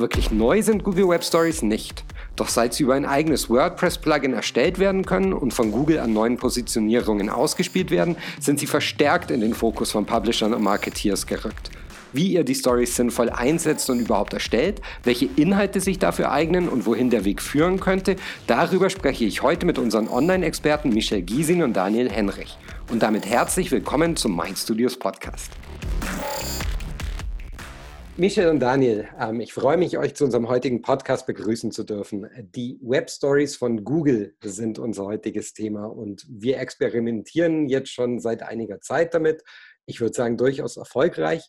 Wirklich neu sind Google Web Stories nicht. Doch seit sie über ein eigenes WordPress-Plugin erstellt werden können und von Google an neuen Positionierungen ausgespielt werden, sind sie verstärkt in den Fokus von Publishern und Marketeers gerückt. Wie ihr die Stories sinnvoll einsetzt und überhaupt erstellt, welche Inhalte sich dafür eignen und wohin der Weg führen könnte, darüber spreche ich heute mit unseren Online-Experten Michel Giesing und Daniel Henrich. Und damit herzlich willkommen zum Mind Studios Podcast. Michel und Daniel, ähm, ich freue mich, euch zu unserem heutigen Podcast begrüßen zu dürfen. Die Web Stories von Google sind unser heutiges Thema und wir experimentieren jetzt schon seit einiger Zeit damit. Ich würde sagen, durchaus erfolgreich.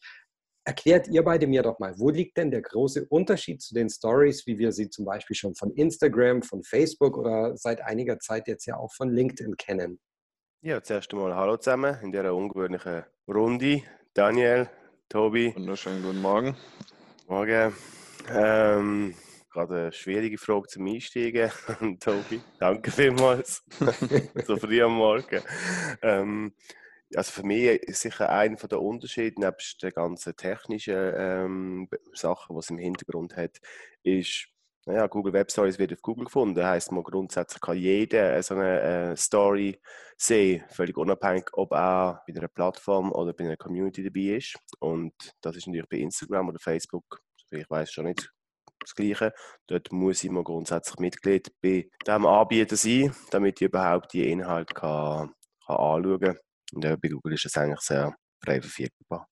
Erklärt ihr beide mir doch mal, wo liegt denn der große Unterschied zu den Stories, wie wir sie zum Beispiel schon von Instagram, von Facebook oder seit einiger Zeit jetzt ja auch von LinkedIn kennen? Ja, zuerst einmal Hallo zusammen in dieser ungewöhnlichen Runde. Daniel, Tobi. Wunderschönen guten Morgen. Morgen. Ähm, gerade eine schwierige Frage zum Einsteigen. Tobi, danke vielmals. so früh am Morgen. Ähm, also für mich ist sicher einer der Unterschiede, nebst den ganzen technischen ähm, Sachen, die es im Hintergrund hat, ist, naja, Google Web Stories wird auf Google gefunden. Das heisst, man grundsätzlich kann jeder so eine äh, Story sehen, völlig unabhängig, ob er bei einer Plattform oder bei einer Community dabei ist. Und das ist natürlich bei Instagram oder Facebook, ich weiß schon nicht, das Gleiche. Dort muss ich mal grundsätzlich Mitglied bei diesem Anbieter sein, damit ich überhaupt die Inhalte kann, kann anschauen kann. Und ja, bei Google ist es eigentlich sehr frei verfügbar.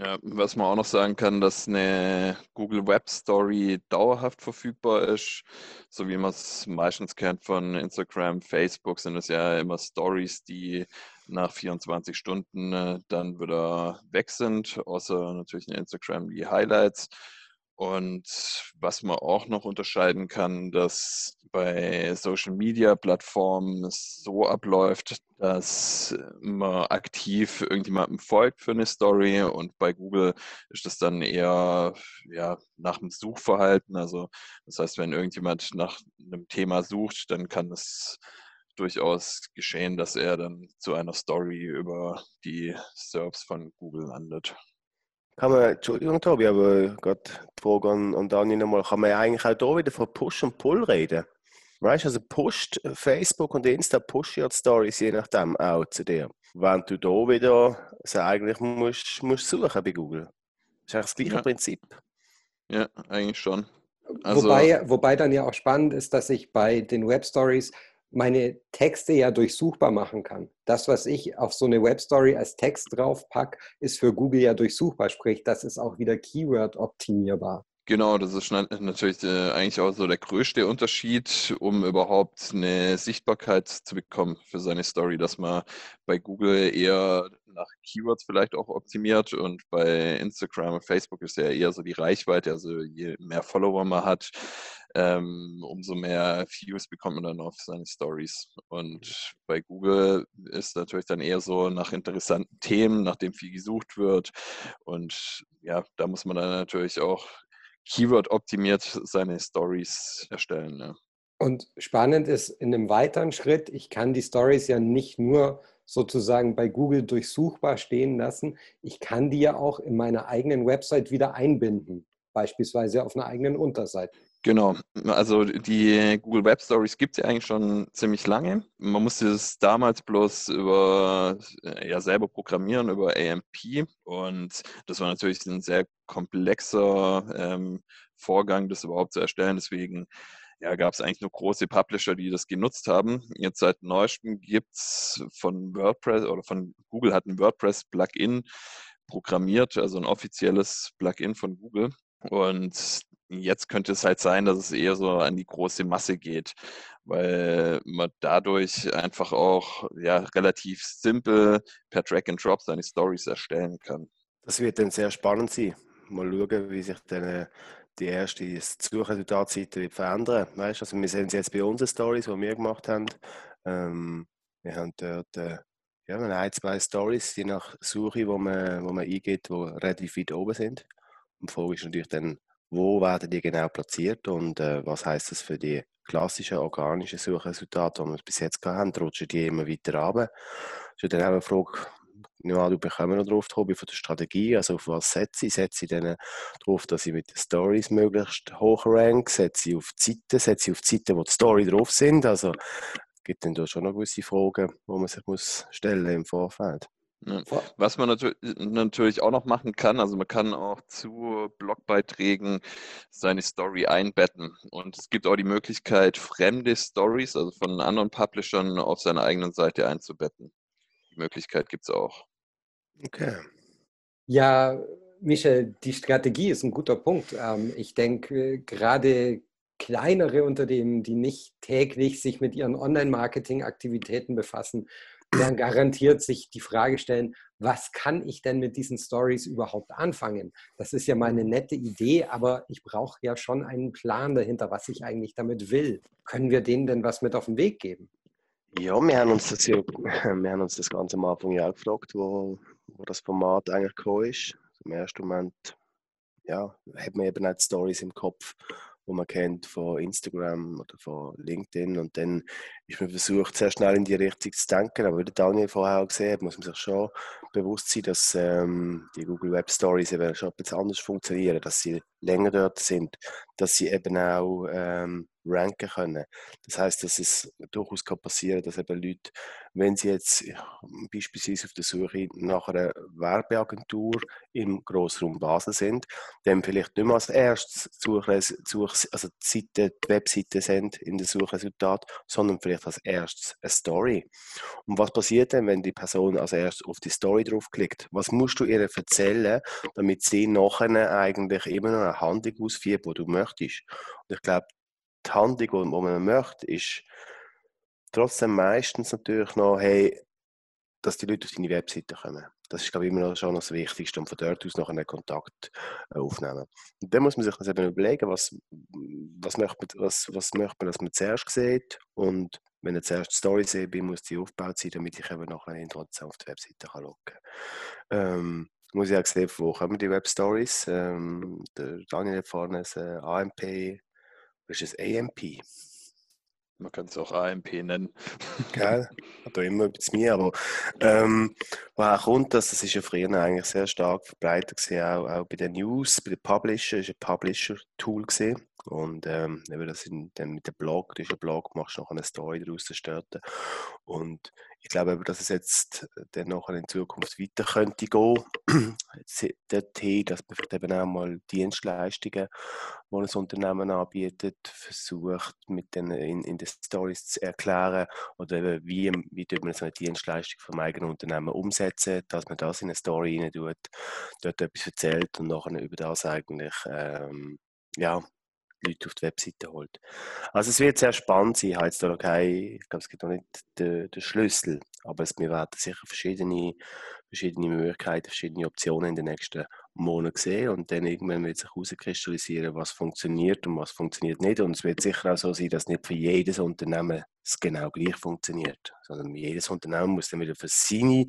Ja, was man auch noch sagen kann, dass eine Google Web Story dauerhaft verfügbar ist, so wie man es meistens kennt von Instagram, Facebook, sind es ja immer Stories, die nach 24 Stunden äh, dann wieder weg sind, außer natürlich in Instagram die Highlights. Und was man auch noch unterscheiden kann, dass bei Social Media Plattformen so abläuft, dass man aktiv irgendjemandem folgt für eine Story und bei Google ist das dann eher ja, nach dem Suchverhalten. Also das heißt, wenn irgendjemand nach einem Thema sucht, dann kann es durchaus geschehen, dass er dann zu einer Story über die Serbs von Google landet. Kann man, Entschuldigung, Tobi, aber gerade die Frage an, nochmal, kann man eigentlich auch hier wieder von Push und Pull reden? Weißt du, also pusht Facebook und Insta pushen ja die Stories je nachdem auch zu dir. Wenn du da wieder also eigentlich musst, musst suchen bei Google. Das ist eigentlich das gleiche ja. Prinzip. Ja, eigentlich schon. Also, wobei, wobei dann ja auch spannend ist, dass ich bei den Web Stories meine Texte ja durchsuchbar machen kann. Das, was ich auf so eine Webstory als Text draufpack, ist für Google ja durchsuchbar. Sprich, das ist auch wieder Keyword-optimierbar. Genau, das ist natürlich äh, eigentlich auch so der größte Unterschied, um überhaupt eine Sichtbarkeit zu bekommen für seine Story, dass man bei Google eher nach Keywords vielleicht auch optimiert und bei Instagram und Facebook ist ja eher so die Reichweite, also je mehr Follower man hat, ähm, umso mehr Views bekommt man dann auf seine Stories. Und bei Google ist natürlich dann eher so nach interessanten Themen, nachdem viel gesucht wird. Und ja, da muss man dann natürlich auch Keyword optimiert seine Stories erstellen. Ne? Und spannend ist in einem weiteren Schritt, ich kann die Stories ja nicht nur sozusagen bei Google durchsuchbar stehen lassen, ich kann die ja auch in meiner eigenen Website wieder einbinden, beispielsweise auf einer eigenen Unterseite. Genau, also die Google Web Stories gibt es ja eigentlich schon ziemlich lange. Man musste es damals bloß über ja selber programmieren über AMP und das war natürlich ein sehr komplexer ähm, Vorgang, das überhaupt zu erstellen. Deswegen ja, gab es eigentlich nur große Publisher, die das genutzt haben. Jetzt seit neuestem gibt es von WordPress oder von Google hat ein WordPress-Plugin programmiert, also ein offizielles Plugin von Google. Und Jetzt könnte es halt sein, dass es eher so an die große Masse geht, weil man dadurch einfach auch ja, relativ simpel per Drag and Drop seine Stories erstellen kann. Das wird dann sehr spannend sein. Mal schauen, wie sich dann äh, die erste Suchresultatseite verändern. Weißt? Also wir sehen es jetzt bei unseren Stories, die wir gemacht haben. Ähm, wir haben dort äh, ja, ein, zwei Stories, je nach Suche, wo man, wo man eingeht, die relativ weit oben sind. Und die Frage ist natürlich dann, wo werden die genau platziert und äh, was heißt das für die klassischen organischen Suchresultate, die wir bis jetzt haben? Rutschen die immer weiter runter? Das ist dann auch eine Frage, ja, du bekommst noch drauf, Tobi, von der Strategie, also auf was setze ich? Setze ich dann darauf, dass ich mit den Stories möglichst hoch rank, setze ich auf die Seiten, setze ich auf die Seiten, wo die Story drauf sind, also gibt dann da schon noch gewisse Fragen, die man sich muss stellen im Vorfeld. Ja. Was man natürlich auch noch machen kann, also man kann auch zu Blogbeiträgen seine Story einbetten. Und es gibt auch die Möglichkeit, fremde Stories, also von anderen Publishern, auf seiner eigenen Seite einzubetten. Die Möglichkeit gibt es auch. Okay. Ja, Michel, die Strategie ist ein guter Punkt. Ähm, ich denke, gerade kleinere Unternehmen, die nicht täglich sich mit ihren Online-Marketing-Aktivitäten befassen, werden garantiert sich die Frage stellen, was kann ich denn mit diesen Stories überhaupt anfangen? Das ist ja mal eine nette Idee, aber ich brauche ja schon einen Plan dahinter, was ich eigentlich damit will. Können wir denen denn was mit auf den Weg geben? Ja, wir haben uns das, ja, wir haben uns das Ganze am Anfang ja auch gefragt, wo, wo das Format eigentlich gekommen ist. Im ersten Moment ja, hat man eben nicht Stories im Kopf, wo man kennt von Instagram oder von LinkedIn. Und dann ist man versucht, sehr schnell in die Richtung zu denken. Aber wie Daniel vorher auch gesehen hat, muss man sich schon bewusst sein, dass ähm, die Google Web Stories eben schon etwas anders funktionieren, dass sie länger dort sind, dass sie eben auch ähm, ranken können. Das heißt, dass es durchaus kann passieren, dass eben Leute, wenn sie jetzt beispielsweise auf der Suche nach einer Werbeagentur im Grossraum Basel sind, dann vielleicht nicht mehr als erstes Such, also die, Seite, die Webseite sind in den Suchresultat, sondern vielleicht als erstes eine Story. Und was passiert denn, wenn die Person als erstes auf die Story draufklickt? Was musst du ihr erzählen, damit sie nachher eigentlich immer noch eine Handlung ausführt, die du möchtest? Und ich glaube, die Handlung, die man möchte, ist trotzdem meistens natürlich noch, hey, dass die Leute auf deine Webseite kommen. Das ist, glaube ich, immer noch schon das Wichtigste und von dort aus noch einen Kontakt äh, aufnehmen. Und dann muss man sich das eben überlegen, was, was, möchte man, was, was möchte man, dass man zuerst sieht und wenn ich zuerst die Story sehe, muss die aufgebaut sein, damit ich eben noch eine Information auf die Webseite kann kann. Ähm, muss ich auch sehen, wo kommen die Webstories. Ähm, der Daniel hat vorne ein äh, AMP ist es AMP? Man kann es auch AMP nennen. Geil, hat da immer etwas mir, aber ähm, woher kommt das? Das ist ja früher eigentlich sehr stark verbreitet gewesen, auch, auch bei den News, bei den Publisher, ist ein Publisher-Tool gesehen. Und ähm, eben das in, dann mit dem Blog, du hast einen Blog, machst du noch eine Story daraus starten. Und ich glaube aber, dass es jetzt dann nachher in Zukunft weiter könnte gehen, dorthin, dass man eben auch mal Dienstleistungen, die ein Unternehmen anbietet, versucht, mit den, in, in den Stories zu erklären oder eben wie, wie man so eine Dienstleistung vom eigenen Unternehmen umsetzen, dass man das in eine Story rein tut, dort etwas erzählt und nachher über das eigentlich ähm, ja, Leute auf die Webseite holt. Also es wird sehr spannend sein. Ich habe jetzt da noch kein, ich glaube, es gibt noch nicht den, den Schlüssel, aber es, wir werden sicher verschiedene, verschiedene Möglichkeiten, verschiedene Optionen in den nächsten Monaten sehen und dann irgendwann wird sich herauskristallisieren, was funktioniert und was funktioniert nicht. Und es wird sicher auch so sein, dass nicht für jedes Unternehmen es genau gleich funktioniert, sondern jedes Unternehmen muss dann wieder für seine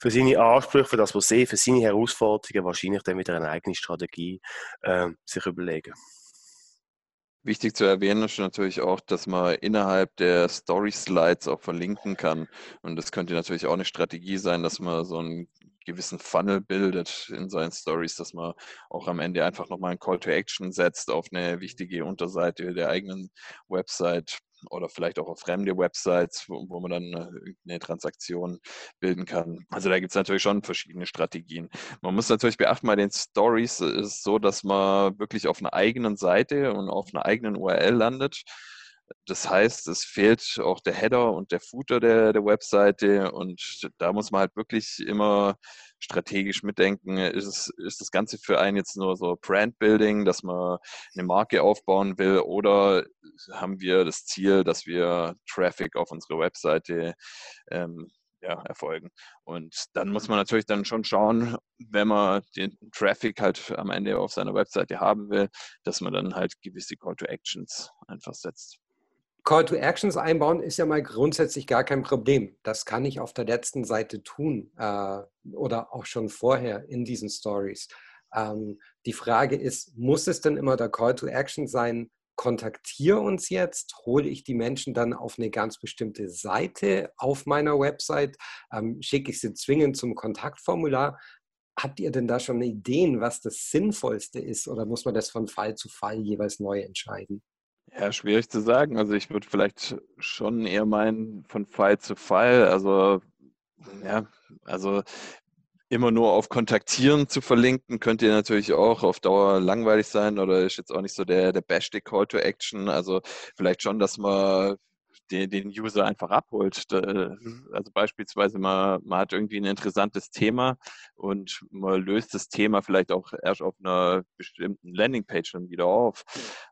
für seine Ansprüche, für das, was sie, für seine Herausforderungen wahrscheinlich dann wieder eine eigene Strategie äh, sich überlegen. Wichtig zu erwähnen ist natürlich auch, dass man innerhalb der Story-Slides auch verlinken kann. Und das könnte natürlich auch eine Strategie sein, dass man so einen gewissen Funnel bildet in seinen Stories, dass man auch am Ende einfach nochmal einen Call to Action setzt auf eine wichtige Unterseite der eigenen Website oder vielleicht auch auf fremde Websites, wo, wo man dann äh, eine Transaktion bilden kann. Also da gibt es natürlich schon verschiedene Strategien. Man muss natürlich beachten, bei den Stories ist es so, dass man wirklich auf einer eigenen Seite und auf einer eigenen URL landet. Das heißt, es fehlt auch der Header und der Footer der, der Webseite und da muss man halt wirklich immer strategisch mitdenken. Ist, es, ist das Ganze für einen jetzt nur so Brand-Building, dass man eine Marke aufbauen will oder haben wir das Ziel, dass wir Traffic auf unsere Webseite ähm, ja, erfolgen. Und dann muss man natürlich dann schon schauen, wenn man den Traffic halt am Ende auf seiner Webseite haben will, dass man dann halt gewisse Call to Actions einfach setzt. Call to Actions einbauen ist ja mal grundsätzlich gar kein Problem. Das kann ich auf der letzten Seite tun äh, oder auch schon vorher in diesen Stories. Ähm, die Frage ist, muss es denn immer der Call to Action sein, kontaktiere uns jetzt, hole ich die Menschen dann auf eine ganz bestimmte Seite auf meiner Website, ähm, schicke ich sie zwingend zum Kontaktformular. Habt ihr denn da schon Ideen, was das Sinnvollste ist oder muss man das von Fall zu Fall jeweils neu entscheiden? Ja, schwierig zu sagen. Also ich würde vielleicht schon eher meinen, von Fall zu Fall. Also ja, also immer nur auf Kontaktieren zu verlinken, könnte natürlich auch auf Dauer langweilig sein oder ist jetzt auch nicht so der, der beste Call to Action. Also vielleicht schon, dass man den, den User einfach abholt. Mhm. Also beispielsweise man, man hat irgendwie ein interessantes Thema und man löst das Thema vielleicht auch erst auf einer bestimmten Landingpage dann wieder auf.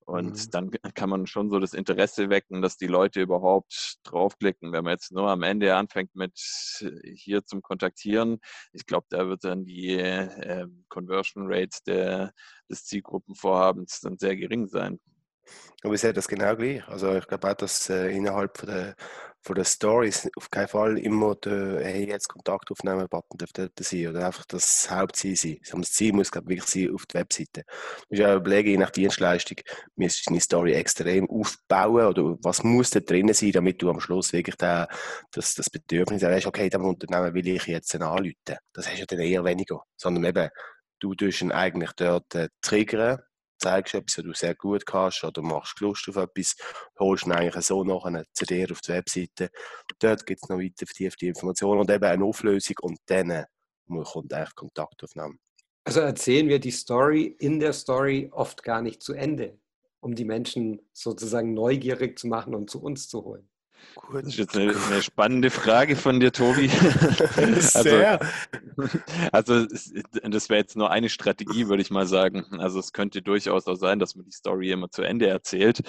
Und mhm. dann kann man schon so das Interesse wecken, dass die Leute überhaupt draufklicken. Wenn man jetzt nur am Ende anfängt mit hier zum Kontaktieren, ich glaube, da wird dann die äh, Conversion Rate der, des Zielgruppenvorhabens dann sehr gering sein. Aber ich sehe das genau gleich. Also ich glaube auch, dass äh, innerhalb von der, von der Stories auf keinen Fall immer der hey, jetzt Kontakt aufnehmen Button dort sein oder einfach das Hauptziel sein. Das Ziel muss glaube ich wirklich sein auf der Webseite. Du musst ja überlegen, je nach Dienstleistung, müsstest du deine Story extrem aufbauen oder was muss da drin sein, damit du am Schluss wirklich da, das, das Bedürfnis hast, okay, dem Unternehmen will ich jetzt anrufen. Das hast du dann eher weniger, sondern eben, du tust ihn eigentlich dort äh, triggern zeigst etwas, was du sehr gut kannst oder machst Lust auf etwas, holst ihn eigentlich so nachher zu dir auf die Webseite. Dort gibt es noch weiter vertiefte Informationen und eben eine Auflösung und dann kommt eigentlich Kontaktaufnahme. Also erzählen wir die Story in der Story oft gar nicht zu Ende, um die Menschen sozusagen neugierig zu machen und zu uns zu holen. Gut. Das ist jetzt eine, eine, spannende Frage von dir, Tobi. Sehr. Also, also das wäre jetzt nur eine Strategie, würde ich mal sagen. Also es könnte durchaus auch sein, dass man die Story immer zu Ende erzählt.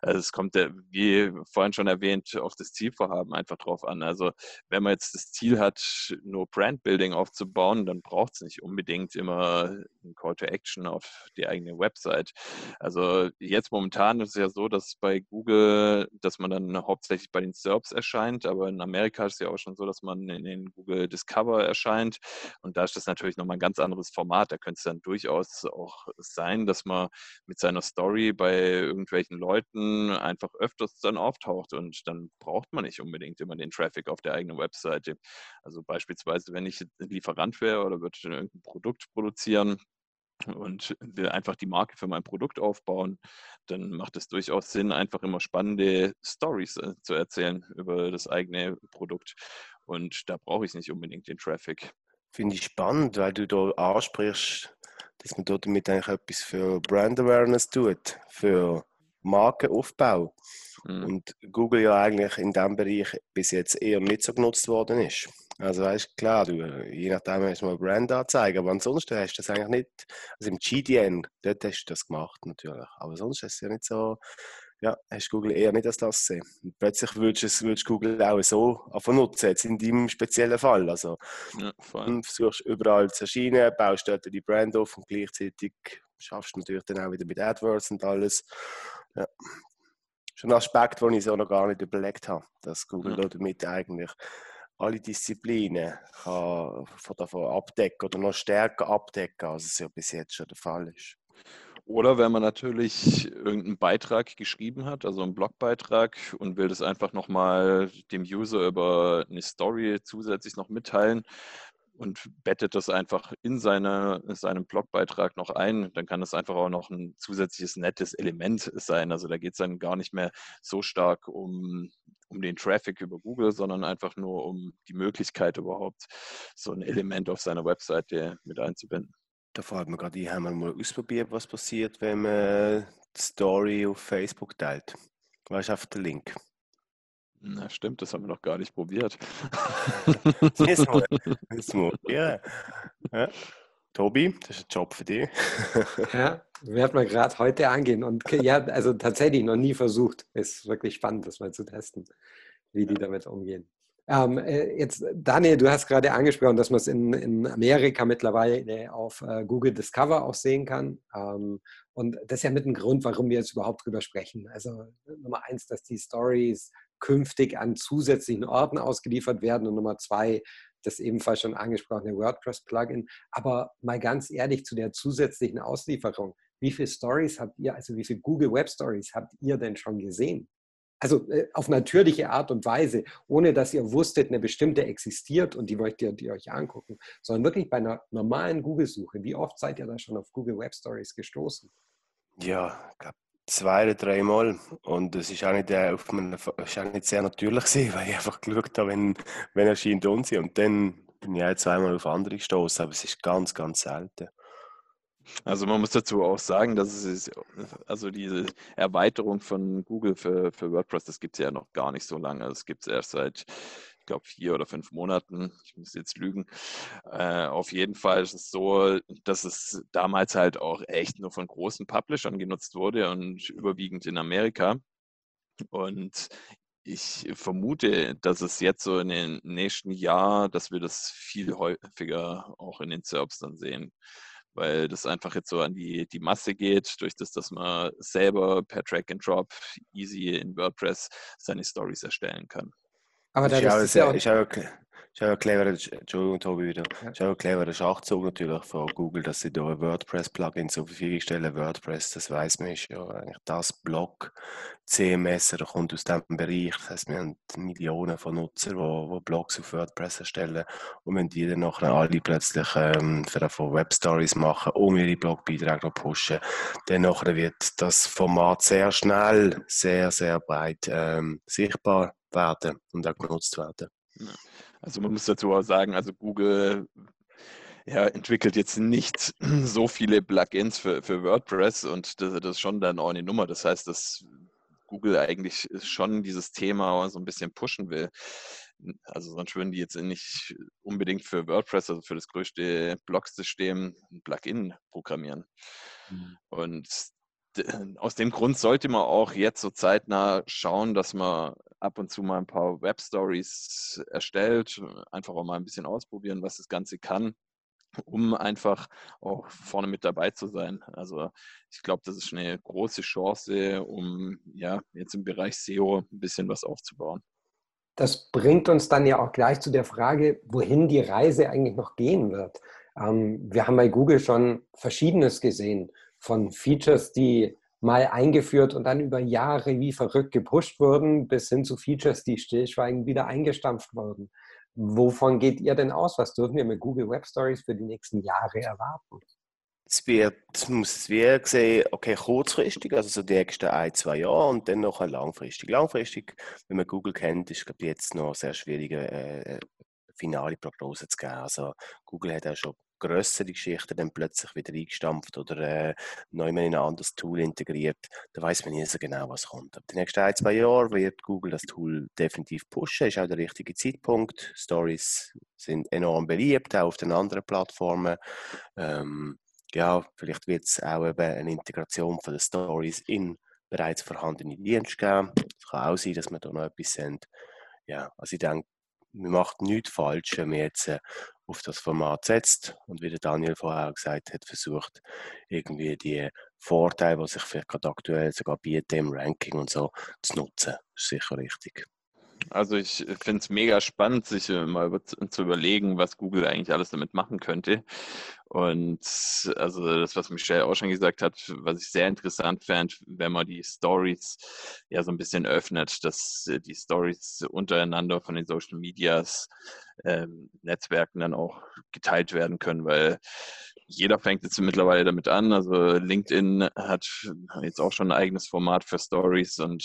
Also es kommt, wie vorhin schon erwähnt, auf das Zielvorhaben einfach drauf an. Also wenn man jetzt das Ziel hat, nur Brandbuilding aufzubauen, dann braucht es nicht unbedingt immer ein Call to Action auf die eigene Website. Also jetzt momentan ist es ja so, dass bei Google, dass man dann hauptsächlich bei den SERPs erscheint, aber in Amerika ist es ja auch schon so, dass man in den Google Discover erscheint und da ist das natürlich nochmal ein ganz anderes Format. Da könnte es dann durchaus auch sein, dass man mit seiner Story bei irgendwelchen Leuten einfach öfters dann auftaucht und dann braucht man nicht unbedingt immer den Traffic auf der eigenen Webseite. Also beispielsweise, wenn ich Lieferant wäre oder würde irgendein Produkt produzieren, und will einfach die Marke für mein Produkt aufbauen, dann macht es durchaus Sinn, einfach immer spannende Stories äh, zu erzählen über das eigene Produkt. Und da brauche ich nicht unbedingt den Traffic. Finde ich spannend, weil du da ansprichst, dass man dort damit eigentlich etwas für Brand Awareness tut, für Markenaufbau. Mhm. Und Google ja eigentlich in diesem Bereich bis jetzt eher nicht so genutzt worden ist. Also weißt klar, du, je nachdem hast du mal Brand anzeigen, aber ansonsten hast du das eigentlich nicht, also im GDN, dort hast du das gemacht natürlich, aber sonst ist es ja nicht so, ja, hast Google eher nicht als das gesehen. Und plötzlich würdest du Google auch so einfach nutzen, jetzt in deinem speziellen Fall. Also ja, du versuchst überall zu erscheinen, baust dort die Brand auf und gleichzeitig schaffst du natürlich dann auch wieder mit AdWords und alles. Ja. Schon ein Aspekt, den ich so noch gar nicht überlegt habe, dass Google ja. damit eigentlich alle Disziplinen kann davon abdecken oder noch stärker abdecken, als es ja bis jetzt schon der Fall ist. Oder wenn man natürlich irgendeinen Beitrag geschrieben hat, also einen Blogbeitrag und will das einfach nochmal dem User über eine Story zusätzlich noch mitteilen und bettet das einfach in seine, seinem Blogbeitrag noch ein, dann kann das einfach auch noch ein zusätzliches nettes Element sein. Also da geht es dann gar nicht mehr so stark um um den Traffic über Google, sondern einfach nur um die Möglichkeit überhaupt, so ein Element auf seiner Webseite mit einzubinden. Da fragt man gerade, haben wir mal ausprobiert, was passiert, wenn man die Story auf Facebook teilt. Du, auf den Link. Na stimmt, das haben wir noch gar nicht probiert. Siehst du, mal. Ja. ja. Tobi, das ist ein Job für dich. ja, werden wir gerade heute angehen. Und ja, also tatsächlich noch nie versucht. Ist wirklich spannend, das mal zu testen, wie die damit umgehen. Ähm, äh, jetzt, Daniel, du hast gerade angesprochen, dass man es in, in Amerika mittlerweile auf äh, Google Discover auch sehen kann. Ähm, und das ist ja mit ein Grund, warum wir jetzt überhaupt drüber sprechen. Also Nummer eins, dass die Stories künftig an zusätzlichen Orten ausgeliefert werden und Nummer zwei, das ebenfalls schon angesprochene WordPress-Plugin. Aber mal ganz ehrlich zu der zusätzlichen Auslieferung. wie viele Stories habt ihr, also wie viele Google Web Stories habt ihr denn schon gesehen? Also äh, auf natürliche Art und Weise, ohne dass ihr wusstet, eine bestimmte existiert und die wollt ihr die euch angucken, sondern wirklich bei einer normalen Google-Suche. Wie oft seid ihr da schon auf Google Web Stories gestoßen? Ja, zwei oder dreimal. Und es ist auch nicht, äh, auf meine, ist auch nicht sehr natürlich gewesen, weil ich einfach geschaut habe, wenn, wenn erscheint uns. Und dann bin ich auch zweimal auf andere gestoßen, aber es ist ganz, ganz selten. Also man muss dazu auch sagen, dass es ist, also diese Erweiterung von Google für, für WordPress, das gibt es ja noch gar nicht so lange. Das gibt es erst seit, glaube, vier oder fünf Monaten. Ich muss jetzt lügen. Äh, auf jeden Fall ist es so, dass es damals halt auch echt nur von großen Publishern genutzt wurde und überwiegend in Amerika. Und ich vermute, dass es jetzt so in den nächsten Jahren, dass wir das viel häufiger auch in den SERPs dann sehen weil das einfach jetzt so an die, die Masse geht, durch das, dass man selber per Drag and Drop easy in WordPress seine Stories erstellen kann. Aber da ist, ist ja auch, ist auch ist auch ein cleverer, Entschuldigung, Tobi, wieder. Ja. Ist auch ein cleverer Schachzug natürlich von Google, dass sie da ein WordPress-Plugin zur Verfügung stellen. WordPress, das weiß man, ist ja eigentlich das Blog CMS, der kommt aus diesem Bereich. Das heißt, wir haben Millionen von Nutzern, die, die Blogs auf WordPress erstellen. Und wenn die dann nachher alle plötzlich ähm, von Webstories machen, um ihre Blogbeiträge zu pushen, dann nachher wird das Format sehr schnell, sehr, sehr breit ähm, sichtbar werden und auch genutzt werden. Also man muss dazu auch sagen, also Google ja, entwickelt jetzt nicht so viele Plugins für, für WordPress und das, das, ist schon dann auch eine Nummer. Das heißt, dass Google eigentlich schon dieses Thema so ein bisschen pushen will. Also sonst würden die jetzt nicht unbedingt für WordPress, also für das größte Blog-System, ein Plugin programmieren. Mhm. Und aus dem Grund sollte man auch jetzt so zeitnah schauen, dass man ab und zu mal ein paar Web-Stories erstellt, einfach auch mal ein bisschen ausprobieren, was das Ganze kann, um einfach auch vorne mit dabei zu sein. Also ich glaube, das ist eine große Chance, um ja jetzt im Bereich SEO ein bisschen was aufzubauen. Das bringt uns dann ja auch gleich zu der Frage, wohin die Reise eigentlich noch gehen wird. Ähm, wir haben bei Google schon Verschiedenes gesehen von Features, die mal eingeführt und dann über Jahre wie verrückt gepusht wurden, bis hin zu Features, die stillschweigend wieder eingestampft wurden. Wovon geht ihr denn aus? Was dürfen wir mit Google Web Stories für die nächsten Jahre erwarten? Es wird, muss es wie sehen, okay, kurzfristig, also so die nächsten ein, zwei Jahre und dann noch langfristig. Langfristig, wenn man Google kennt, ist glaube jetzt noch sehr schwierig, äh, finale Prognose zu geben. Also Google hat auch schon größere Geschichten dann plötzlich wieder eingestampft oder äh, neu in ein anderes Tool integriert, da weiß man nie so genau, was kommt. Aber die nächsten ein, zwei Jahre wird Google das Tool definitiv pushen, ist auch der richtige Zeitpunkt. Stories sind enorm beliebt, auch auf den anderen Plattformen. Ähm, ja, vielleicht wird es auch eben eine Integration von den Stories in bereits vorhandene Dienste geben. Es kann auch sein, dass wir da noch etwas sind. Ja, also ich denke, man macht nichts falsch, wenn man jetzt äh, auf das Format setzt und wie der Daniel vorher gesagt hat, versucht irgendwie die Vorteile, die sich vielleicht gerade aktuell sogar bieten im Ranking und so, zu nutzen. Das ist sicher richtig. Also ich finde es mega spannend, sich mal zu überlegen, was Google eigentlich alles damit machen könnte. Und also das, was Michelle auch schon gesagt hat, was ich sehr interessant fand, wenn man die Stories ja so ein bisschen öffnet, dass die Stories untereinander von den Social Medias ähm, Netzwerken dann auch geteilt werden können, weil jeder fängt jetzt mittlerweile damit an. Also LinkedIn hat jetzt auch schon ein eigenes Format für Stories und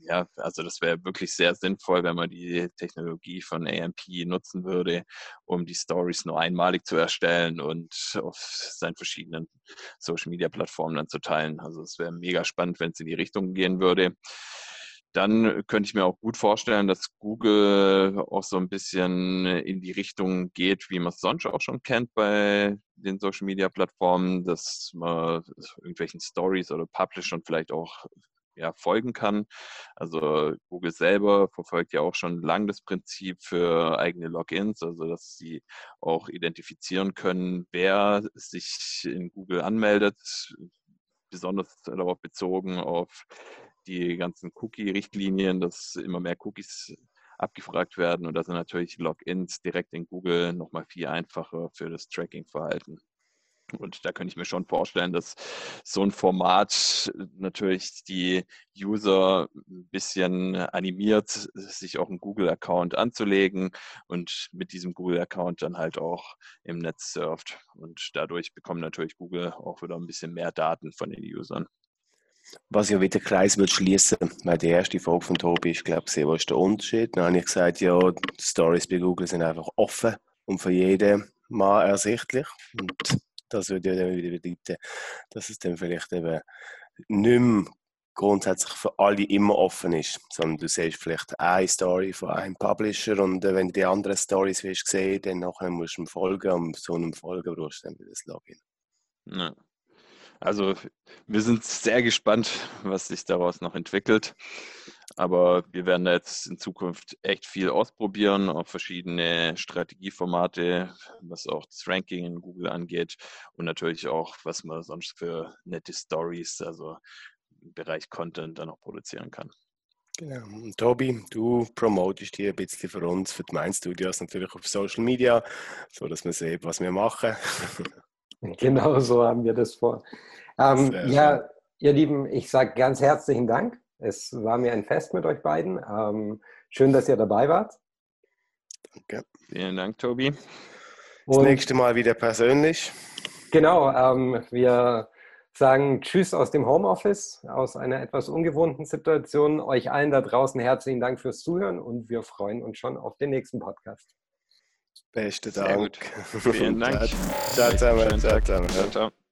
ja, also das wäre wirklich sehr sinnvoll, wenn man die Technologie von AMP nutzen würde, um die Stories nur einmalig zu erstellen und auf seinen verschiedenen Social Media Plattformen dann zu teilen. Also es wäre mega spannend, wenn es in die Richtung gehen würde dann könnte ich mir auch gut vorstellen, dass Google auch so ein bisschen in die Richtung geht, wie man es sonst auch schon kennt bei den Social Media Plattformen, dass man irgendwelchen Stories oder Publishern vielleicht auch ja, folgen kann. Also Google selber verfolgt ja auch schon lange das Prinzip für eigene Logins, also dass sie auch identifizieren können, wer sich in Google anmeldet, besonders darauf bezogen auf die ganzen Cookie-Richtlinien, dass immer mehr Cookies abgefragt werden und da sind natürlich Logins direkt in Google nochmal viel einfacher für das Tracking-Verhalten. Und da könnte ich mir schon vorstellen, dass so ein Format natürlich die User ein bisschen animiert, sich auch einen Google-Account anzulegen und mit diesem Google-Account dann halt auch im Netz surft. Und dadurch bekommt natürlich Google auch wieder ein bisschen mehr Daten von den Usern. Was ja wieder Kreis wird schließen, weil die erste Folge von Tobi ist, glaube ich, was ist der Unterschied? Dann habe ich gesagt, ja, die Stories bei Google sind einfach offen und für jeden mal ersichtlich. Und das würde ja dann wieder bedeuten, dass es dann vielleicht eben nicht mehr grundsätzlich für alle immer offen ist, sondern du siehst vielleicht eine Story von einem Publisher und äh, wenn du die anderen Stories willst sehen, dann nachher musst du ihm folgen und zu einem Folgen brauchst du dann wieder das Login. Ja. Also wir sind sehr gespannt, was sich daraus noch entwickelt. Aber wir werden jetzt in Zukunft echt viel ausprobieren, auch verschiedene Strategieformate, was auch das Ranking in Google angeht und natürlich auch, was man sonst für nette Stories, also im Bereich Content dann auch produzieren kann. Genau. Tobi, du promotest hier ein bisschen für uns, für die Main Studios natürlich auf Social Media, so dass man sieht, was wir machen. Genau so haben wir das vor. Ähm, ja, ihr Lieben, ich sage ganz herzlichen Dank. Es war mir ein Fest mit euch beiden. Ähm, schön, dass ihr dabei wart. Danke. Vielen Dank, Tobi. Das nächste Mal wieder persönlich. Genau, ähm, wir sagen Tschüss aus dem Homeoffice, aus einer etwas ungewohnten Situation. Euch allen da draußen herzlichen Dank fürs Zuhören und wir freuen uns schon auf den nächsten Podcast. Besten Dank. Vielen Dank. Ciao zusammen. Ciao, ciao. ciao.